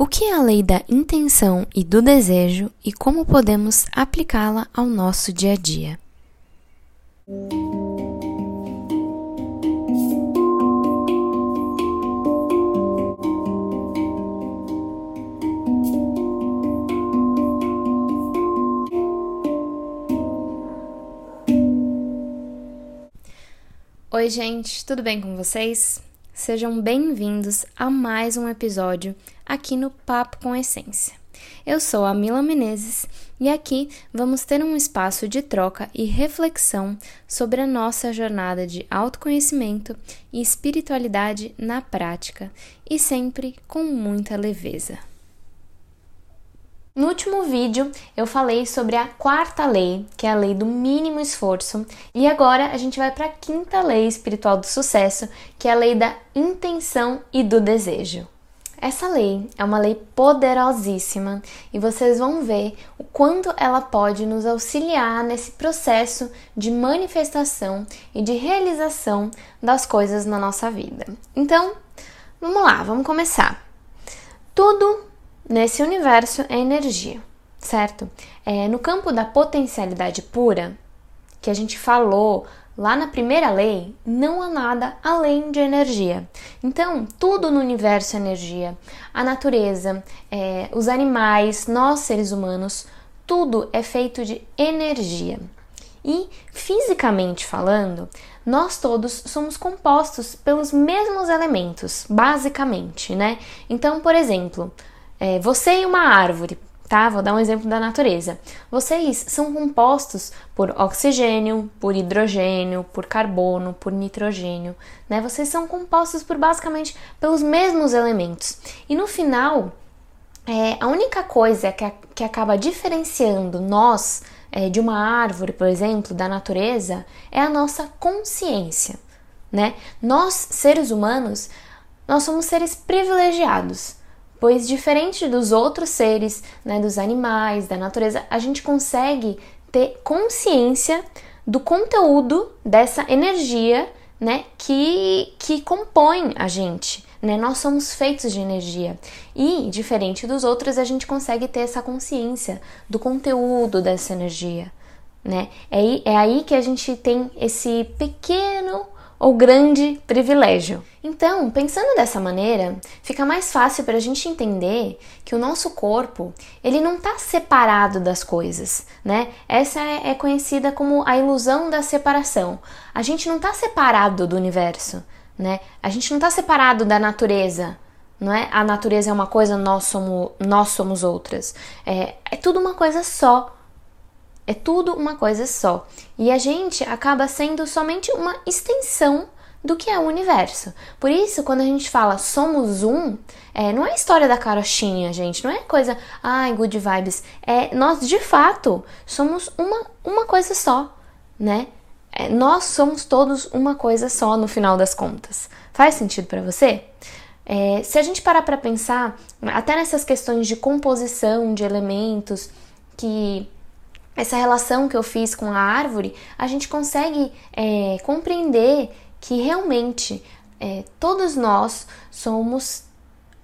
O que é a lei da intenção e do desejo e como podemos aplicá-la ao nosso dia a dia? Oi, gente, tudo bem com vocês? Sejam bem-vindos a mais um episódio aqui no Papo com Essência. Eu sou a Mila Menezes e aqui vamos ter um espaço de troca e reflexão sobre a nossa jornada de autoconhecimento e espiritualidade na prática e sempre com muita leveza. No último vídeo eu falei sobre a quarta lei, que é a lei do mínimo esforço, e agora a gente vai para a quinta lei espiritual do sucesso, que é a lei da intenção e do desejo. Essa lei é uma lei poderosíssima e vocês vão ver o quanto ela pode nos auxiliar nesse processo de manifestação e de realização das coisas na nossa vida. Então, vamos lá, vamos começar. Tudo nesse universo é energia, certo? É, no campo da potencialidade pura, que a gente falou lá na primeira lei, não há nada além de energia. Então, tudo no universo é energia. A natureza, é, os animais, nós seres humanos, tudo é feito de energia. E fisicamente falando, nós todos somos compostos pelos mesmos elementos, basicamente, né? Então, por exemplo, é, você e uma árvore, tá? Vou dar um exemplo da natureza. Vocês são compostos por oxigênio, por hidrogênio, por carbono, por nitrogênio, né? Vocês são compostos por basicamente pelos mesmos elementos. E no final, é, a única coisa que, a, que acaba diferenciando nós é, de uma árvore, por exemplo, da natureza, é a nossa consciência, né? Nós, seres humanos, nós somos seres privilegiados pois diferente dos outros seres, né, dos animais, da natureza, a gente consegue ter consciência do conteúdo dessa energia, né, que, que compõe a gente. Né? Nós somos feitos de energia e, diferente dos outros, a gente consegue ter essa consciência do conteúdo dessa energia. Né? É, é aí que a gente tem esse pequeno ou grande privilégio. Então, pensando dessa maneira, fica mais fácil para a gente entender que o nosso corpo ele não está separado das coisas, né? Essa é, é conhecida como a ilusão da separação. A gente não está separado do universo, né? A gente não está separado da natureza. Não é? A natureza é uma coisa, nós somos, nós somos outras. É, é tudo uma coisa só. É tudo uma coisa só. E a gente acaba sendo somente uma extensão do que é o universo. Por isso, quando a gente fala somos um, é, não é história da carochinha, gente. Não é coisa, ai, good vibes. É, nós, de fato, somos uma, uma coisa só, né? É, nós somos todos uma coisa só no final das contas. Faz sentido para você? É, se a gente parar para pensar, até nessas questões de composição de elementos que essa relação que eu fiz com a árvore, a gente consegue é, compreender que realmente é, todos nós somos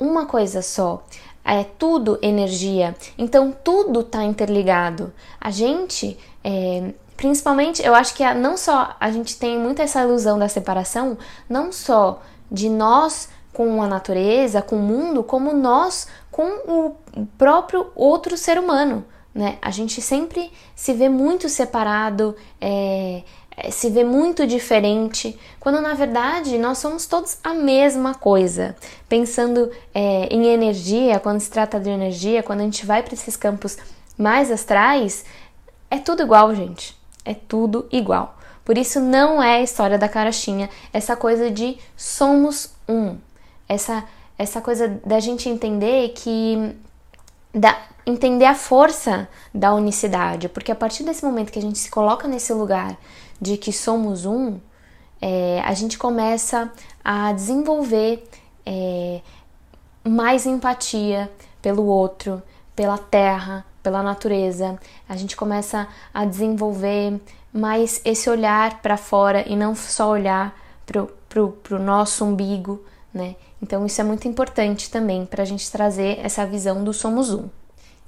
uma coisa só. É tudo energia, então tudo está interligado. A gente, é, principalmente, eu acho que a, não só a gente tem muito essa ilusão da separação, não só de nós com a natureza, com o mundo, como nós com o próprio outro ser humano né? A gente sempre se vê muito separado, é, é, se vê muito diferente, quando na verdade nós somos todos a mesma coisa. Pensando é, em energia, quando se trata de energia, quando a gente vai para esses campos mais astrais, é tudo igual, gente. É tudo igual. Por isso não é a história da carochinha, essa coisa de somos um. Essa, essa coisa da gente entender que da, entender a força da unicidade, porque a partir desse momento que a gente se coloca nesse lugar de que somos um, é, a gente começa a desenvolver é, mais empatia pelo outro, pela terra, pela natureza. A gente começa a desenvolver mais esse olhar para fora e não só olhar para o nosso umbigo, né? Então isso é muito importante também para a gente trazer essa visão do somos um.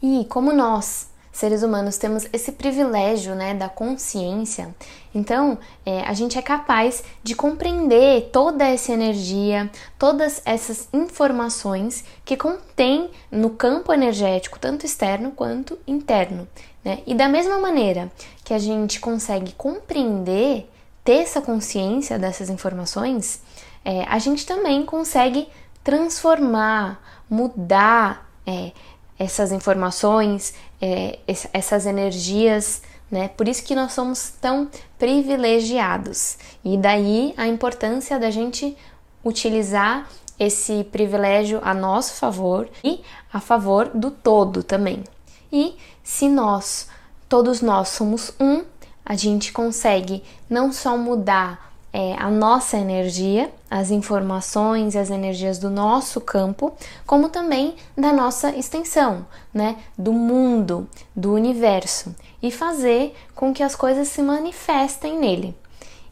E como nós seres humanos temos esse privilégio né, da consciência, então é, a gente é capaz de compreender toda essa energia, todas essas informações que contém no campo energético, tanto externo quanto interno. Né? E da mesma maneira que a gente consegue compreender, ter essa consciência dessas informações, é, a gente também consegue transformar, mudar, é, essas informações, é, essas energias, né? Por isso que nós somos tão privilegiados. E daí a importância da gente utilizar esse privilégio a nosso favor e a favor do todo também. E se nós, todos nós somos um, a gente consegue não só mudar é, a nossa energia, as informações e as energias do nosso campo, como também da nossa extensão, né, do mundo, do universo, e fazer com que as coisas se manifestem nele.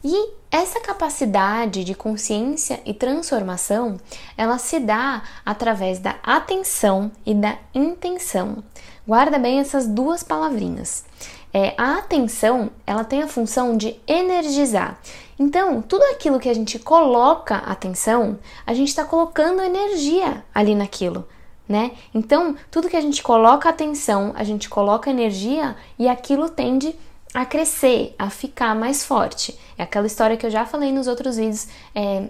E essa capacidade de consciência e transformação, ela se dá através da atenção e da intenção. Guarda bem essas duas palavrinhas. É, a atenção, ela tem a função de energizar. Então, tudo aquilo que a gente coloca atenção, a gente está colocando energia ali naquilo, né? Então, tudo que a gente coloca atenção, a gente coloca energia e aquilo tende a crescer, a ficar mais forte. É aquela história que eu já falei nos outros vídeos é,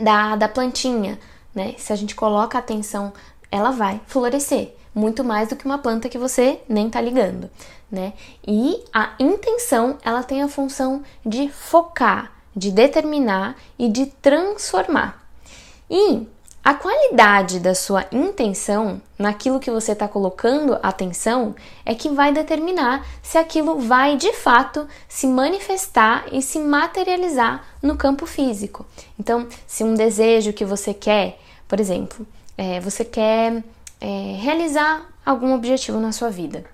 da, da plantinha, né? Se a gente coloca atenção, ela vai florescer muito mais do que uma planta que você nem tá ligando, né? E a intenção, ela tem a função de focar, de determinar e de transformar. E a qualidade da sua intenção naquilo que você está colocando atenção é que vai determinar se aquilo vai de fato se manifestar e se materializar no campo físico. Então, se um desejo que você quer, por exemplo, é, você quer é, realizar algum objetivo na sua vida,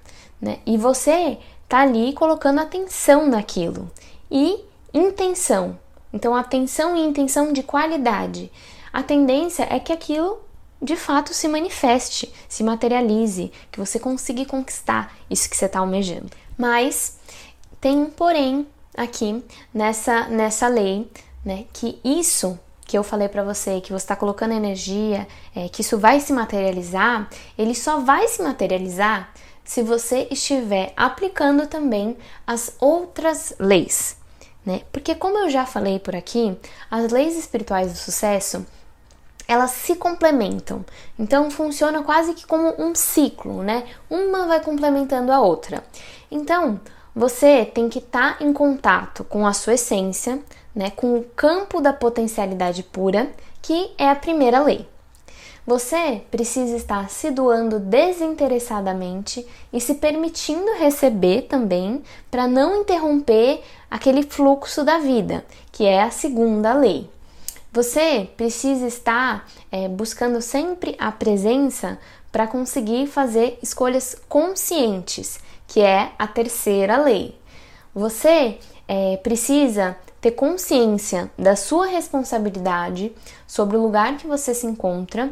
né? E você tá ali colocando atenção naquilo e intenção. Então, atenção e intenção de qualidade. A tendência é que aquilo de fato se manifeste, se materialize, que você consiga conquistar isso que você está almejando. Mas tem um porém aqui nessa, nessa lei, né? Que isso que eu falei para você, que você está colocando energia, é, que isso vai se materializar, ele só vai se materializar se você estiver aplicando também as outras leis, né? Porque como eu já falei por aqui, as leis espirituais do sucesso elas se complementam. Então funciona quase que como um ciclo, né? Uma vai complementando a outra. Então, você tem que estar tá em contato com a sua essência, né, com o campo da potencialidade pura, que é a primeira lei. Você precisa estar se doando desinteressadamente e se permitindo receber também, para não interromper aquele fluxo da vida, que é a segunda lei. Você precisa estar é, buscando sempre a presença para conseguir fazer escolhas conscientes, que é a terceira lei. Você é, precisa ter consciência da sua responsabilidade sobre o lugar que você se encontra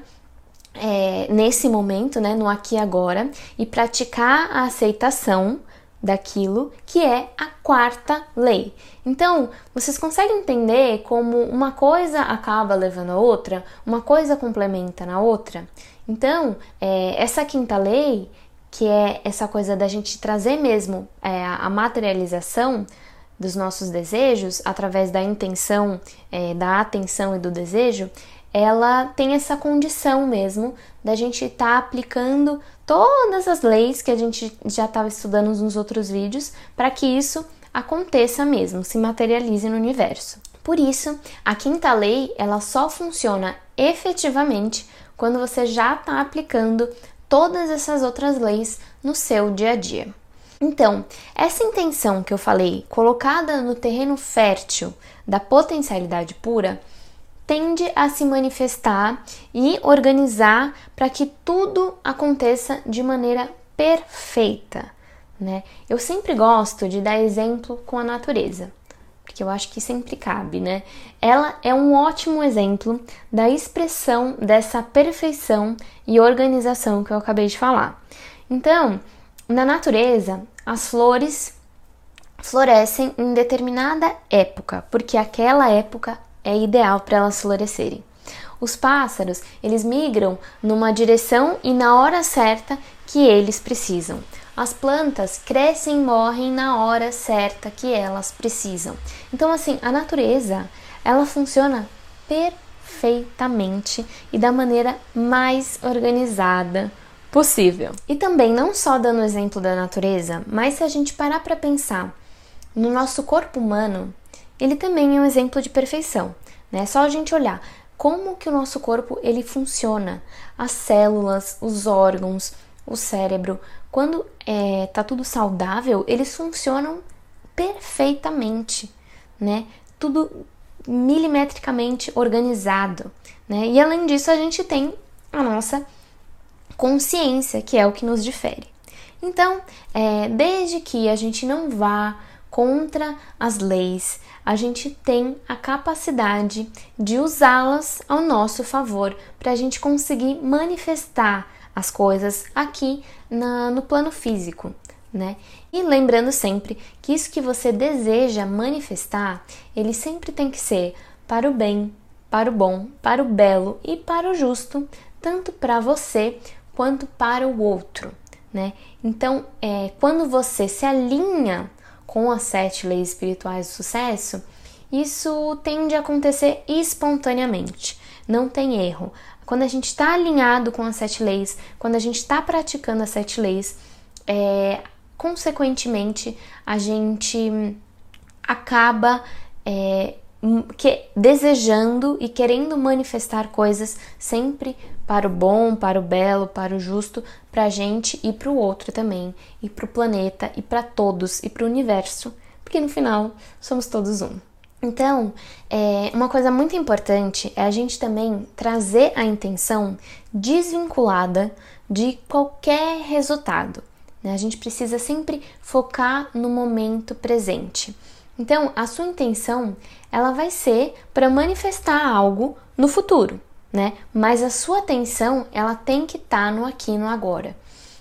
é, nesse momento, né, no aqui e agora, e praticar a aceitação daquilo que é a quarta lei. Então, vocês conseguem entender como uma coisa acaba levando a outra, uma coisa complementa na outra? Então, é, essa quinta lei, que é essa coisa da gente trazer mesmo é, a materialização, dos nossos desejos, através da intenção, é, da atenção e do desejo, ela tem essa condição mesmo da gente estar tá aplicando todas as leis que a gente já estava estudando nos outros vídeos para que isso aconteça mesmo, se materialize no universo. Por isso, a quinta lei ela só funciona efetivamente quando você já está aplicando todas essas outras leis no seu dia a dia. Então, essa intenção que eu falei, colocada no terreno fértil da potencialidade pura, tende a se manifestar e organizar para que tudo aconteça de maneira perfeita, né? Eu sempre gosto de dar exemplo com a natureza, porque eu acho que sempre cabe, né? Ela é um ótimo exemplo da expressão dessa perfeição e organização que eu acabei de falar. Então, na natureza, as flores florescem em determinada época, porque aquela época é ideal para elas florescerem. Os pássaros, eles migram numa direção e na hora certa que eles precisam. As plantas crescem e morrem na hora certa que elas precisam. Então, assim, a natureza, ela funciona perfeitamente e da maneira mais organizada possível. E também, não só dando o exemplo da natureza, mas se a gente parar para pensar no nosso corpo humano, ele também é um exemplo de perfeição. Né? Só a gente olhar como que o nosso corpo ele funciona, as células, os órgãos, o cérebro. Quando é, tá tudo saudável, eles funcionam perfeitamente, né? Tudo milimetricamente organizado, né? E além disso, a gente tem a nossa consciência, que é o que nos difere. Então, é, desde que a gente não vá contra as leis, a gente tem a capacidade de usá-las ao nosso favor para a gente conseguir manifestar as coisas aqui na, no plano físico, né? E lembrando sempre que isso que você deseja manifestar, ele sempre tem que ser para o bem, para o bom, para o belo e para o justo, tanto para você quanto para o outro, né? Então, é, quando você se alinha com as sete leis espirituais do sucesso, isso tende a acontecer espontaneamente, não tem erro. Quando a gente está alinhado com as sete leis, quando a gente está praticando as sete leis, é, consequentemente a gente acaba é, que, desejando e querendo manifestar coisas sempre para o bom, para o belo, para o justo, para a gente e para o outro também, e para o planeta, e para todos, e para o universo, porque no final somos todos um. Então, é, uma coisa muito importante é a gente também trazer a intenção desvinculada de qualquer resultado. Né? A gente precisa sempre focar no momento presente. Então, a sua intenção ela vai ser para manifestar algo no futuro né? Mas a sua atenção, ela tem que estar tá no aqui e no agora.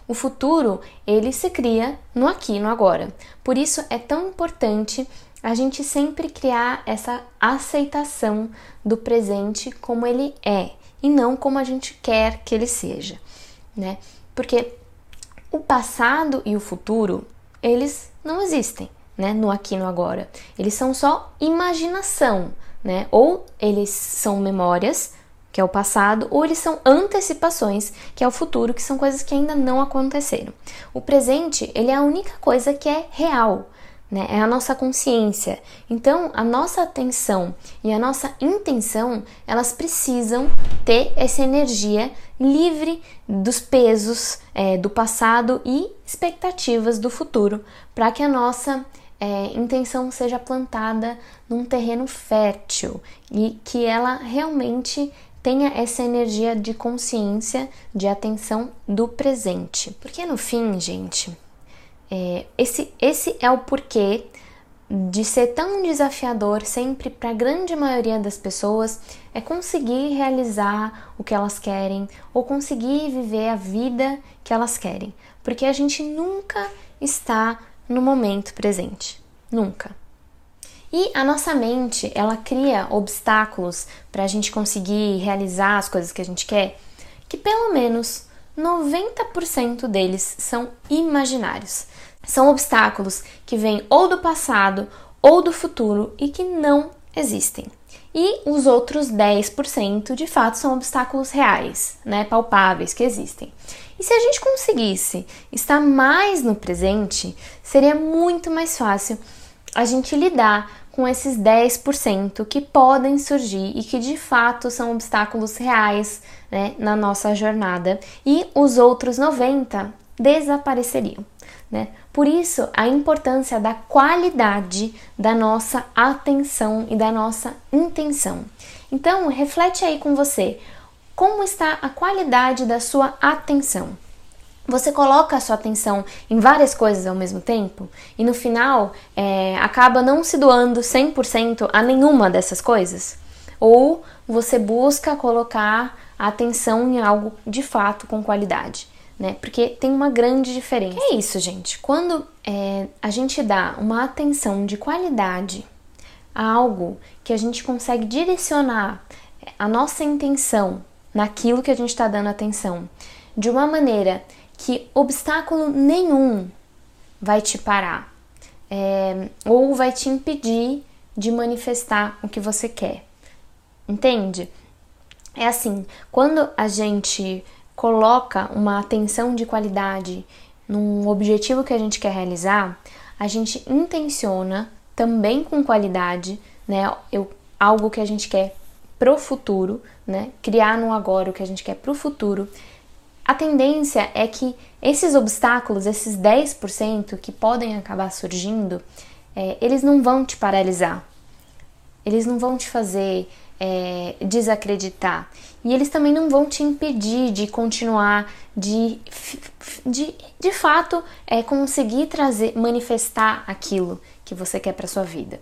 O futuro, ele se cria no aqui e no agora. Por isso é tão importante a gente sempre criar essa aceitação do presente como ele é e não como a gente quer que ele seja, né? Porque o passado e o futuro, eles não existem, né? No aqui no agora. Eles são só imaginação, né? Ou eles são memórias, que é o passado, ou eles são antecipações, que é o futuro, que são coisas que ainda não aconteceram. O presente, ele é a única coisa que é real, né? É a nossa consciência. Então, a nossa atenção e a nossa intenção, elas precisam ter essa energia livre dos pesos é, do passado e expectativas do futuro, para que a nossa é, intenção seja plantada num terreno fértil e que ela realmente tenha essa energia de consciência, de atenção do presente. Porque no fim, gente, é, esse, esse é o porquê de ser tão desafiador sempre para a grande maioria das pessoas é conseguir realizar o que elas querem ou conseguir viver a vida que elas querem, porque a gente nunca está no momento presente, nunca. E a nossa mente, ela cria obstáculos para a gente conseguir realizar as coisas que a gente quer, que pelo menos 90% deles são imaginários. São obstáculos que vêm ou do passado ou do futuro e que não existem. E os outros 10% de fato são obstáculos reais, né, palpáveis que existem. E se a gente conseguisse estar mais no presente, seria muito mais fácil a gente lidar com esses 10% que podem surgir e que de fato são obstáculos reais né, na nossa jornada, e os outros 90% desapareceriam. Né? Por isso, a importância da qualidade da nossa atenção e da nossa intenção. Então, reflete aí com você como está a qualidade da sua atenção. Você coloca a sua atenção em várias coisas ao mesmo tempo e no final é, acaba não se doando 100% a nenhuma dessas coisas? Ou você busca colocar a atenção em algo de fato com qualidade? Né? Porque tem uma grande diferença. Que é isso, gente. Quando é, a gente dá uma atenção de qualidade a algo que a gente consegue direcionar a nossa intenção naquilo que a gente está dando atenção de uma maneira que obstáculo nenhum vai te parar é, ou vai te impedir de manifestar o que você quer. Entende? É assim, quando a gente coloca uma atenção de qualidade num objetivo que a gente quer realizar, a gente intenciona também com qualidade, né? Eu, algo que a gente quer pro futuro, né? Criar no agora o que a gente quer pro futuro a tendência é que esses obstáculos, esses 10% que podem acabar surgindo, é, eles não vão te paralisar, eles não vão te fazer é, desacreditar e eles também não vão te impedir de continuar, de de, de fato é, conseguir trazer, manifestar aquilo que você quer para sua vida.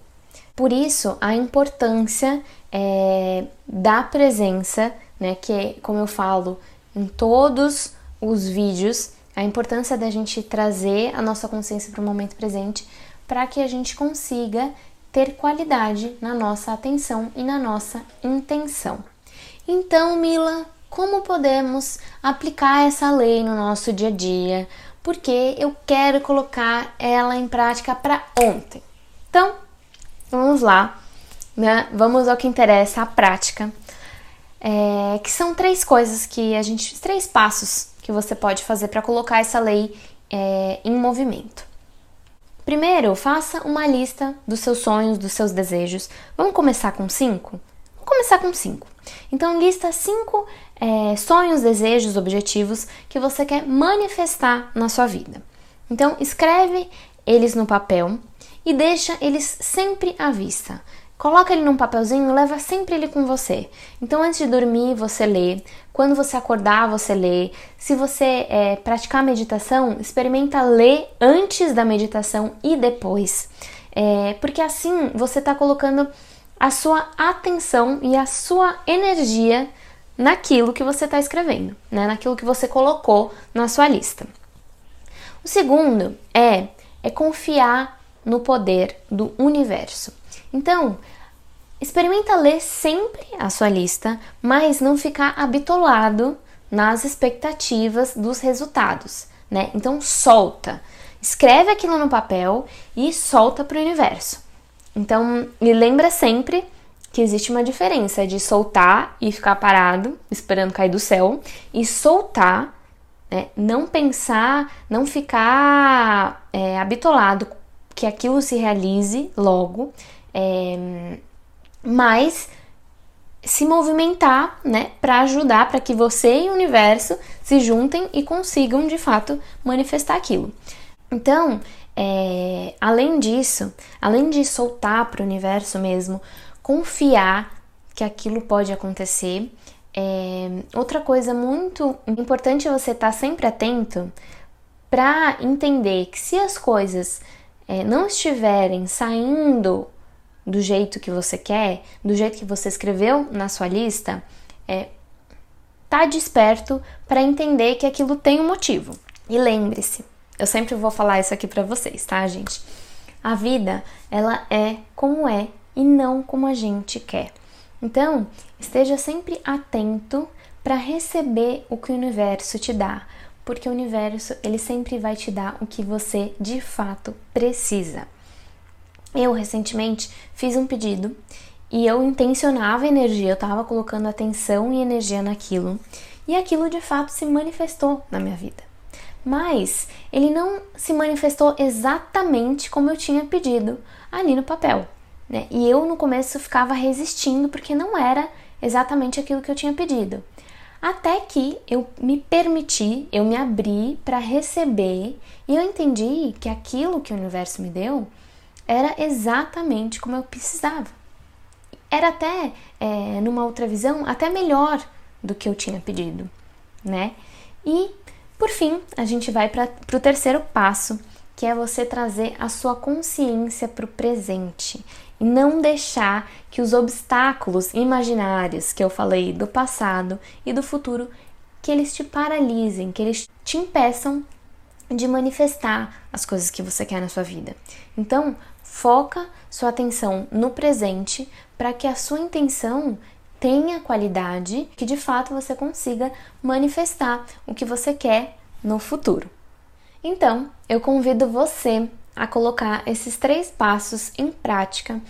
Por isso, a importância é, da presença, né, que como eu falo, em todos os vídeos a importância da gente trazer a nossa consciência para o momento presente para que a gente consiga ter qualidade na nossa atenção e na nossa intenção. Então, Mila, como podemos aplicar essa lei no nosso dia a dia? Porque eu quero colocar ela em prática para ontem. Então, vamos lá, né? Vamos ao que interessa, a prática é, que são três coisas que a gente, três passos que você pode fazer para colocar essa lei é, em movimento. Primeiro, faça uma lista dos seus sonhos, dos seus desejos. Vamos começar com cinco? Vamos começar com cinco. Então, lista cinco é, sonhos, desejos, objetivos que você quer manifestar na sua vida. Então, escreve eles no papel e deixa eles sempre à vista. Coloca ele num papelzinho, leva sempre ele com você. Então, antes de dormir, você lê. Quando você acordar, você lê. Se você é, praticar meditação, experimenta ler antes da meditação e depois. É, porque assim você está colocando a sua atenção e a sua energia naquilo que você está escrevendo, né? naquilo que você colocou na sua lista. O segundo é, é confiar no poder do universo. Então, experimenta ler sempre a sua lista, mas não ficar habitolado nas expectativas dos resultados, né? Então, solta. Escreve aquilo no papel e solta para o universo. Então, me lembra sempre que existe uma diferença de soltar e ficar parado, esperando cair do céu, e soltar, né? não pensar, não ficar é, habitolado que aquilo se realize logo, é, mas se movimentar, né, para ajudar para que você e o universo se juntem e consigam de fato manifestar aquilo. Então, é, além disso, além de soltar para o universo mesmo, confiar que aquilo pode acontecer. É, outra coisa muito importante você estar tá sempre atento para entender que se as coisas é, não estiverem saindo do jeito que você quer, do jeito que você escreveu na sua lista, é, tá desperto para entender que aquilo tem um motivo. E lembre-se, eu sempre vou falar isso aqui para vocês, tá, gente? A vida, ela é como é e não como a gente quer. Então, esteja sempre atento para receber o que o universo te dá, porque o universo ele sempre vai te dar o que você de fato precisa. Eu recentemente fiz um pedido e eu intencionava energia, eu estava colocando atenção e energia naquilo, e aquilo de fato se manifestou na minha vida. Mas ele não se manifestou exatamente como eu tinha pedido ali no papel. Né? E eu no começo ficava resistindo porque não era exatamente aquilo que eu tinha pedido. Até que eu me permiti, eu me abri para receber e eu entendi que aquilo que o universo me deu era exatamente como eu precisava. Era até, é, numa outra visão, até melhor do que eu tinha pedido, né? E Por fim, a gente vai para o terceiro passo, que é você trazer a sua consciência para o presente e não deixar que os obstáculos imaginários que eu falei do passado e do futuro que eles te paralisem, que eles te impeçam de manifestar as coisas que você quer na sua vida. Então, foca sua atenção no presente para que a sua intenção tenha qualidade, que de fato você consiga manifestar o que você quer no futuro. Então, eu convido você a colocar esses três passos em prática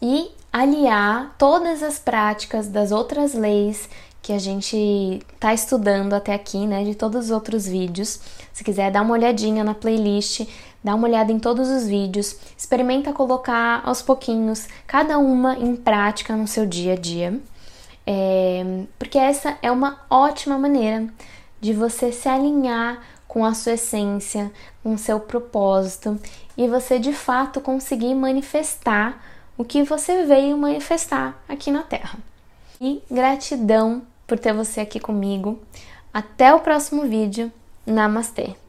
e aliar todas as práticas das outras leis que a gente está estudando até aqui, né, de todos os outros vídeos. Se quiser dar uma olhadinha na playlist, dá uma olhada em todos os vídeos, experimenta colocar aos pouquinhos cada uma em prática no seu dia a dia, é, porque essa é uma ótima maneira de você se alinhar com a sua essência, com o seu propósito e você de fato conseguir manifestar o que você veio manifestar aqui na Terra. E gratidão por ter você aqui comigo. Até o próximo vídeo. Namastê!